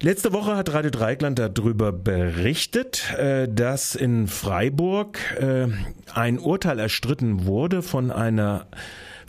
Letzte Woche hat Radio Dreikland darüber berichtet, äh, dass in Freiburg äh, ein Urteil erstritten wurde von einer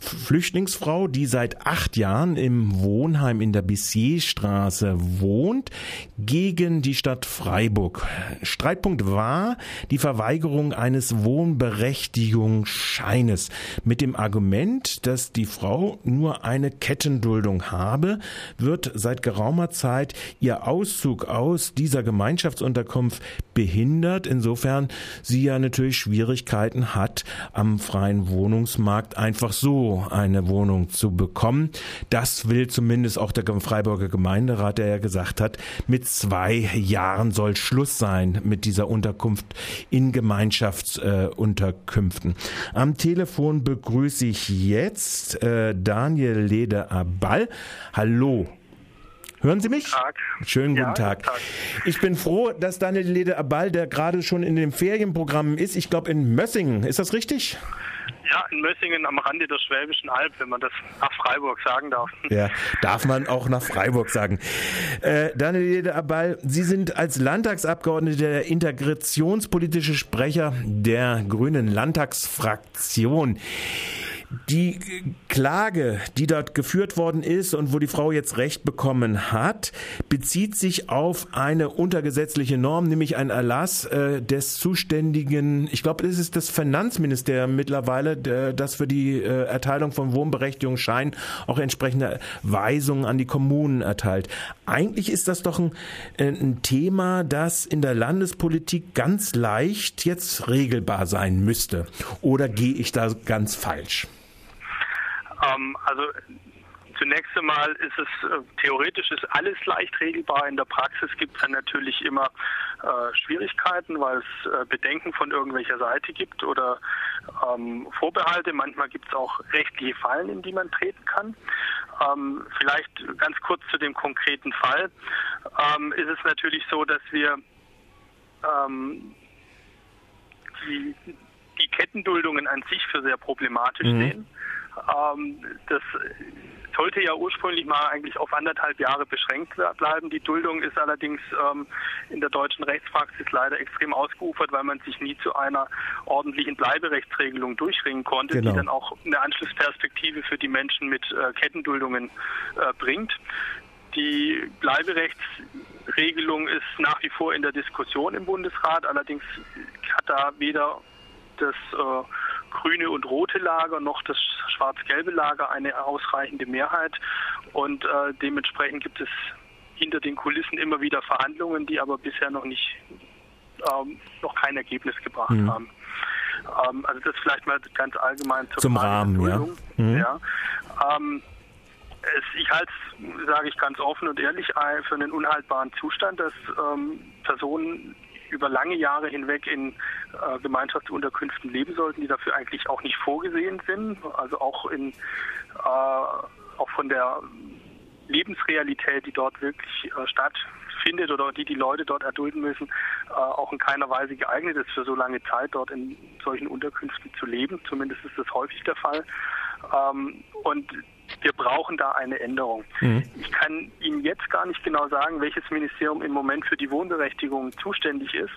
Flüchtlingsfrau, die seit acht Jahren im Wohnheim in der Bissierstraße wohnt, gegen die Stadt Freiburg. Streitpunkt war die Verweigerung eines Wohnberechtigungsscheines mit dem Argument, dass die Frau nur eine Kettenduldung habe, wird seit geraumer Zeit ihr Auszug aus dieser Gemeinschaftsunterkunft behindert, insofern sie ja natürlich Schwierigkeiten hat, am freien Wohnungsmarkt einfach so eine Wohnung zu bekommen. Das will zumindest auch der Freiburger Gemeinderat, der ja gesagt hat, mit zwei Jahren soll Schluss sein mit dieser Unterkunft in Gemeinschaftsunterkünften. Äh, Am Telefon begrüße ich jetzt äh, Daniel Lede-Aball. Hallo. Hören Sie mich? Tag. Schönen guten, ja, Tag. Tag. Ich bin froh, dass Daniel Lede Aball, der gerade schon in den Ferienprogrammen ist, ich glaube in Mössingen, ist das richtig? Ja, in Mössingen am Rande der Schwäbischen Alb, wenn man das nach Freiburg sagen darf. Ja, darf man auch nach Freiburg sagen. Äh, Daniel Abal, Sie sind als Landtagsabgeordneter der integrationspolitische Sprecher der Grünen Landtagsfraktion. Die Klage, die dort geführt worden ist und wo die Frau jetzt Recht bekommen hat, bezieht sich auf eine untergesetzliche Norm, nämlich ein Erlass äh, des zuständigen, ich glaube, es ist das Finanzministerium mittlerweile, das für die äh, Erteilung von Wohnberechtigungsscheinen auch entsprechende Weisungen an die Kommunen erteilt. Eigentlich ist das doch ein, äh, ein Thema, das in der Landespolitik ganz leicht jetzt regelbar sein müsste. Oder gehe ich da ganz falsch? Ähm, also zunächst einmal ist es äh, theoretisch ist alles leicht regelbar. In der Praxis gibt es dann natürlich immer äh, Schwierigkeiten, weil es äh, Bedenken von irgendwelcher Seite gibt oder ähm, Vorbehalte. Manchmal gibt es auch rechtliche Fallen, in die man treten kann. Ähm, vielleicht ganz kurz zu dem konkreten Fall. Ähm, ist es natürlich so, dass wir ähm, die, die Kettenduldungen an sich für sehr problematisch mhm. sehen das sollte ja ursprünglich mal eigentlich auf anderthalb Jahre beschränkt bleiben. Die Duldung ist allerdings ähm, in der deutschen Rechtspraxis leider extrem ausgeufert, weil man sich nie zu einer ordentlichen Bleiberechtsregelung durchringen konnte, genau. die dann auch eine Anschlussperspektive für die Menschen mit äh, Kettenduldungen äh, bringt. Die Bleiberechtsregelung ist nach wie vor in der Diskussion im Bundesrat. Allerdings hat da weder das äh, grüne und rote Lager noch das schwarz-gelbe Lager eine ausreichende Mehrheit. Und äh, dementsprechend gibt es hinter den Kulissen immer wieder Verhandlungen, die aber bisher noch nicht ähm, noch kein Ergebnis gebracht mhm. haben. Ähm, also das vielleicht mal ganz allgemein zur zum Rahmen, ja. Mhm. ja. Ähm, es, ich halte es, sage ich ganz offen und ehrlich, für einen unhaltbaren Zustand, dass ähm, Personen über lange Jahre hinweg in äh, Gemeinschaftsunterkünften leben sollten, die dafür eigentlich auch nicht vorgesehen sind. Also auch in äh, auch von der Lebensrealität, die dort wirklich äh, stattfindet oder die die Leute dort erdulden müssen, äh, auch in keiner Weise geeignet ist, für so lange Zeit dort in solchen Unterkünften zu leben. Zumindest ist das häufig der Fall. Ähm, und wir brauchen da eine Änderung. Mhm. Ich kann Ihnen jetzt gar nicht genau sagen, welches Ministerium im Moment für die Wohnberechtigung zuständig ist.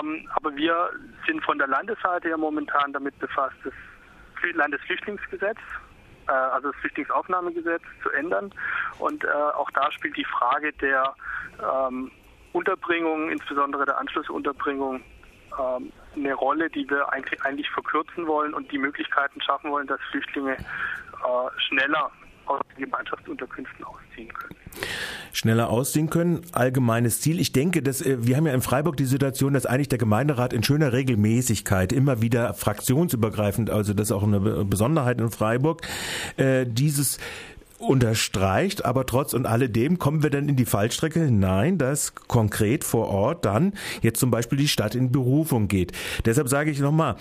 Ähm, aber wir sind von der Landesseite ja momentan damit befasst, das Landesflüchtlingsgesetz, äh, also das Flüchtlingsaufnahmegesetz zu ändern. Und äh, auch da spielt die Frage der ähm, Unterbringung, insbesondere der Anschlussunterbringung, ähm, eine Rolle, die wir eigentlich, eigentlich verkürzen wollen und die Möglichkeiten schaffen wollen, dass Flüchtlinge äh, schneller aus den Gemeinschaftsunterkünften ausziehen können schneller ausziehen können. Allgemeines Ziel. Ich denke, dass äh, wir haben ja in Freiburg die Situation, dass eigentlich der Gemeinderat in schöner Regelmäßigkeit immer wieder fraktionsübergreifend, also das ist auch eine Besonderheit in Freiburg, äh, dieses unterstreicht, aber trotz und alledem kommen wir dann in die Fallstrecke Nein, dass konkret vor Ort dann jetzt zum Beispiel die Stadt in Berufung geht. Deshalb sage ich nochmal,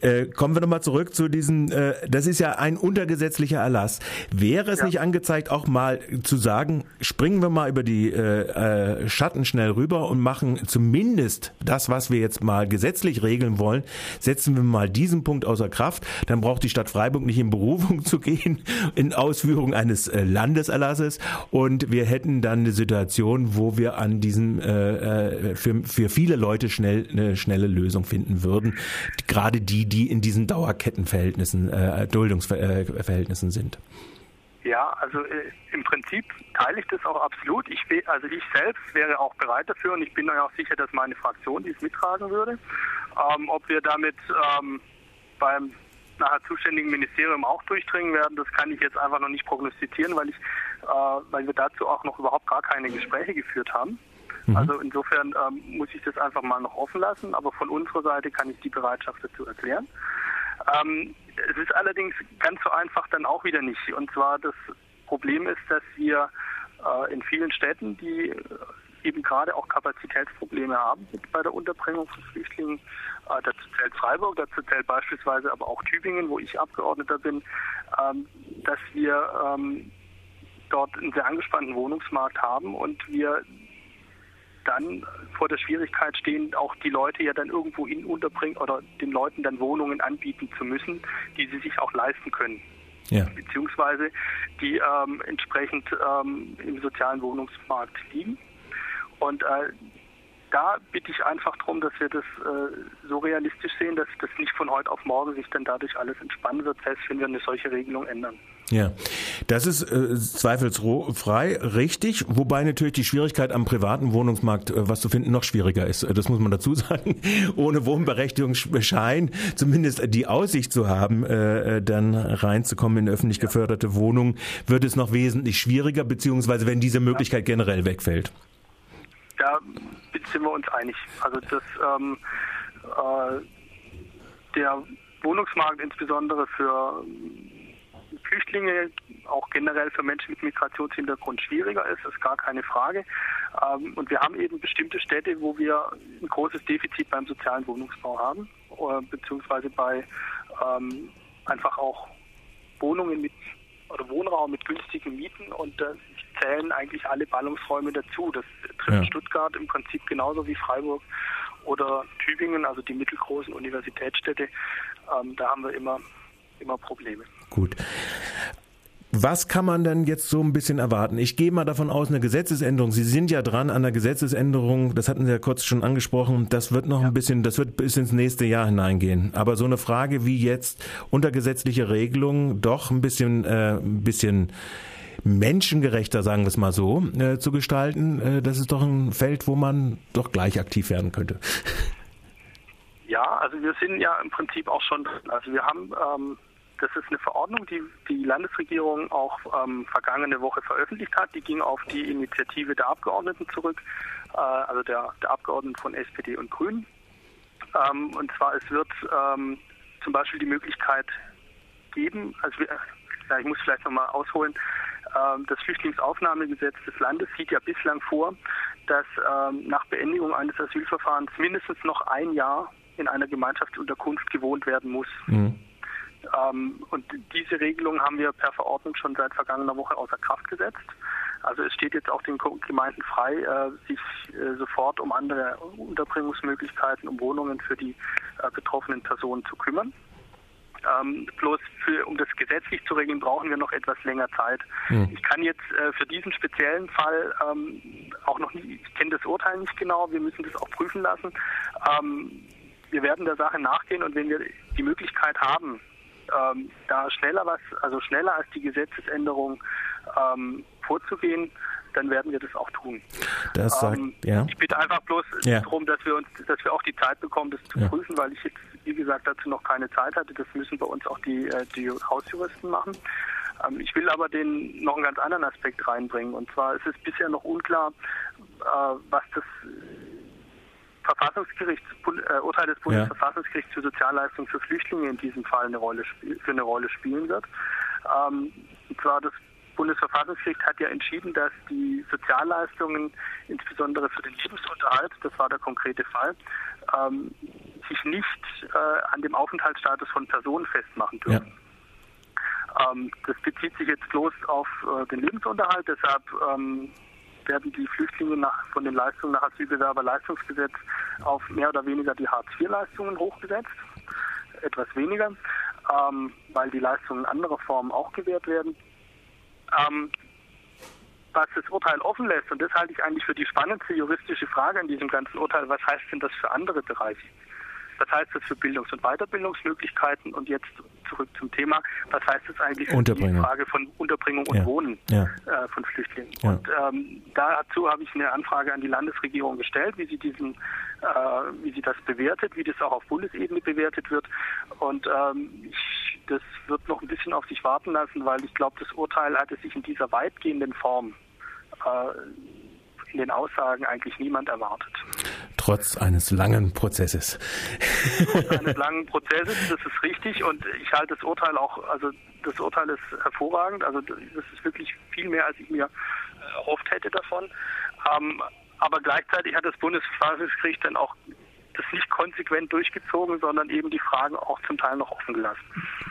äh, kommen wir nochmal zurück zu diesem, äh, das ist ja ein untergesetzlicher Erlass. Wäre es ja. nicht angezeigt, auch mal zu sagen, springen wir mal über die äh, äh, Schatten schnell rüber und machen zumindest das, was wir jetzt mal gesetzlich regeln wollen, setzen wir mal diesen Punkt außer Kraft, dann braucht die Stadt Freiburg nicht in Berufung zu gehen in Ausführung eines eines äh, Landeserlasses und wir hätten dann eine Situation, wo wir an diesem äh, für, für viele Leute schnell eine schnelle Lösung finden würden. Gerade die, die in diesen Dauerkettenverhältnissen, äh, Duldungsverhältnissen sind. Ja, also äh, im Prinzip teile ich das auch absolut. Ich also ich selbst wäre auch bereit dafür und ich bin auch sicher, dass meine Fraktion dies mittragen würde. Ähm, ob wir damit ähm, beim nachher zuständigen Ministerium auch durchdringen werden, das kann ich jetzt einfach noch nicht prognostizieren, weil ich, äh, weil wir dazu auch noch überhaupt gar keine Gespräche geführt haben. Mhm. Also insofern ähm, muss ich das einfach mal noch offen lassen, aber von unserer Seite kann ich die Bereitschaft dazu erklären. Ähm, es ist allerdings ganz so einfach dann auch wieder nicht. Und zwar das Problem ist, dass wir äh, in vielen Städten, die eben gerade auch Kapazitätsprobleme haben bei der Unterbringung von Flüchtlingen. Äh, dazu zählt Freiburg, dazu zählt beispielsweise aber auch Tübingen, wo ich Abgeordneter bin, ähm, dass wir ähm, dort einen sehr angespannten Wohnungsmarkt haben und wir dann vor der Schwierigkeit stehen, auch die Leute ja dann irgendwo hin unterbringen oder den Leuten dann Wohnungen anbieten zu müssen, die sie sich auch leisten können. Ja. Beziehungsweise die ähm, entsprechend ähm, im sozialen Wohnungsmarkt liegen. Und äh, da bitte ich einfach darum, dass wir das äh, so realistisch sehen, dass das nicht von heute auf morgen sich dann dadurch alles entspannen wird, selbst wenn wir eine solche Regelung ändern. Ja, das ist äh, zweifelsfrei richtig, wobei natürlich die Schwierigkeit am privaten Wohnungsmarkt, äh, was zu finden, noch schwieriger ist. Das muss man dazu sagen. Ohne Wohnberechtigungsschein zumindest die Aussicht zu haben, äh, äh, dann reinzukommen in öffentlich geförderte Wohnungen, wird es noch wesentlich schwieriger, beziehungsweise wenn diese Möglichkeit generell wegfällt. Da sind wir uns einig. Also das ähm, äh, der Wohnungsmarkt insbesondere für Flüchtlinge, auch generell für Menschen mit Migrationshintergrund schwieriger ist, ist gar keine Frage. Ähm, und wir haben eben bestimmte Städte, wo wir ein großes Defizit beim sozialen Wohnungsbau haben, äh, beziehungsweise bei ähm, einfach auch Wohnungen mit oder Wohnraum mit günstigen Mieten und äh, zählen eigentlich alle Ballungsräume dazu. Das trifft ja. Stuttgart im Prinzip genauso wie Freiburg oder Tübingen, also die mittelgroßen Universitätsstädte. Ähm, da haben wir immer, immer Probleme. Gut. Was kann man denn jetzt so ein bisschen erwarten? Ich gehe mal davon aus, eine Gesetzesänderung. Sie sind ja dran an der Gesetzesänderung. Das hatten Sie ja kurz schon angesprochen. Das wird noch ja. ein bisschen, das wird bis ins nächste Jahr hineingehen. Aber so eine Frage wie jetzt unter gesetzliche Regelungen doch ein bisschen, äh, ein bisschen menschengerechter, sagen wir es mal so, äh, zu gestalten. Äh, das ist doch ein Feld, wo man doch gleich aktiv werden könnte. Ja, also wir sind ja im Prinzip auch schon drin. Also wir haben ähm, das ist eine Verordnung, die die Landesregierung auch ähm, vergangene Woche veröffentlicht hat. Die ging auf die Initiative der Abgeordneten zurück, äh, also der, der Abgeordneten von SPD und Grünen. Ähm, und zwar es wird ähm, zum Beispiel die Möglichkeit geben, also wir, ja, ich muss vielleicht nochmal ausholen, das Flüchtlingsaufnahmegesetz des Landes sieht ja bislang vor, dass ähm, nach Beendigung eines Asylverfahrens mindestens noch ein Jahr in einer Gemeinschaftsunterkunft gewohnt werden muss. Mhm. Ähm, und diese Regelung haben wir per Verordnung schon seit vergangener Woche außer Kraft gesetzt. Also es steht jetzt auch den Gemeinden frei, äh, sich äh, sofort um andere Unterbringungsmöglichkeiten, um Wohnungen für die äh, betroffenen Personen zu kümmern. Ähm, bloß für, um das gesetzlich zu regeln, brauchen wir noch etwas länger Zeit. Mhm. Ich kann jetzt äh, für diesen speziellen Fall ähm, auch noch nicht, ich kenne das Urteil nicht genau, wir müssen das auch prüfen lassen. Ähm, wir werden der Sache nachgehen und wenn wir die Möglichkeit haben, ähm, da schneller was, also schneller als die Gesetzesänderung ähm, vorzugehen, dann werden wir das auch tun. Das sagt, ähm, ja. Ich bitte einfach bloß ja. darum, dass wir uns, dass wir auch die Zeit bekommen, das zu ja. prüfen, weil ich jetzt, wie gesagt, dazu noch keine Zeit hatte. Das müssen bei uns auch die, äh, die Hausjuristen machen. Ähm, ich will aber den noch einen ganz anderen Aspekt reinbringen. Und zwar ist es bisher noch unklar, äh, was das Verfassungsgerichts, äh, Urteil des Bundesverfassungsgerichts für Sozialleistungen für Flüchtlinge in diesem Fall eine Rolle für eine Rolle spielen wird. Ähm, und zwar das Bundesverfassungsgericht hat ja entschieden, dass die Sozialleistungen, insbesondere für den Lebensunterhalt, das war der konkrete Fall, ähm, sich nicht äh, an dem Aufenthaltsstatus von Personen festmachen dürfen. Ja. Ähm, das bezieht sich jetzt bloß auf äh, den Lebensunterhalt, deshalb ähm, werden die Flüchtlinge nach, von den Leistungen nach Asylbewerberleistungsgesetz auf mehr oder weniger die Hartz-IV-Leistungen hochgesetzt. Etwas weniger, ähm, weil die Leistungen in anderer Form auch gewährt werden. Ähm, was das Urteil offen lässt, und das halte ich eigentlich für die spannendste juristische Frage in diesem ganzen Urteil, was heißt denn das für andere Bereiche? Was heißt das für Bildungs- und Weiterbildungsmöglichkeiten? Und jetzt zurück zum Thema, was heißt das eigentlich für die Frage von Unterbringung und ja. Wohnen ja. Äh, von Flüchtlingen? Ja. Und ähm, dazu habe ich eine Anfrage an die Landesregierung gestellt, wie sie diesen, äh, wie sie das bewertet, wie das auch auf Bundesebene bewertet wird. Und ähm, ich, das wird noch ein bisschen auf sich warten lassen, weil ich glaube, das Urteil hatte sich in dieser weitgehenden Form äh, in den Aussagen eigentlich niemand erwartet. Trotz eines langen Prozesses. Trotz eines langen Prozesses, das ist richtig. Und ich halte das Urteil auch, also das Urteil ist hervorragend. Also das ist wirklich viel mehr, als ich mir erhofft hätte davon. Ähm, aber gleichzeitig hat das Bundesverfassungsgericht dann auch das nicht konsequent durchgezogen, sondern eben die Fragen auch zum Teil noch offen gelassen.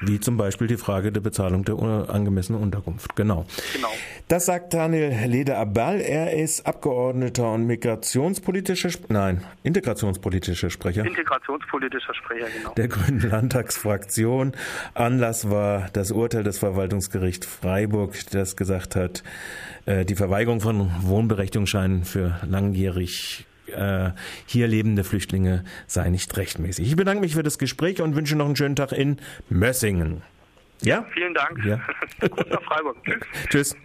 Wie zum Beispiel die Frage der Bezahlung der angemessenen Unterkunft. Genau. genau. Das sagt Daniel Leder-Abal. Er ist Abgeordneter und migrationspolitischer, nein, integrationspolitischer Sprecher. Integrationspolitischer Sprecher, genau. Der Grünen Landtagsfraktion. Anlass war das Urteil des Verwaltungsgerichts Freiburg, das gesagt hat, die Verweigerung von Wohnberechtigungsscheinen für langjährig äh, hier lebende Flüchtlinge sei nicht rechtmäßig. Ich bedanke mich für das Gespräch und wünsche noch einen schönen Tag in Mössingen. Ja? Vielen Dank. Ja. Grüß nach Freiburg. Tschüss. Tschüss.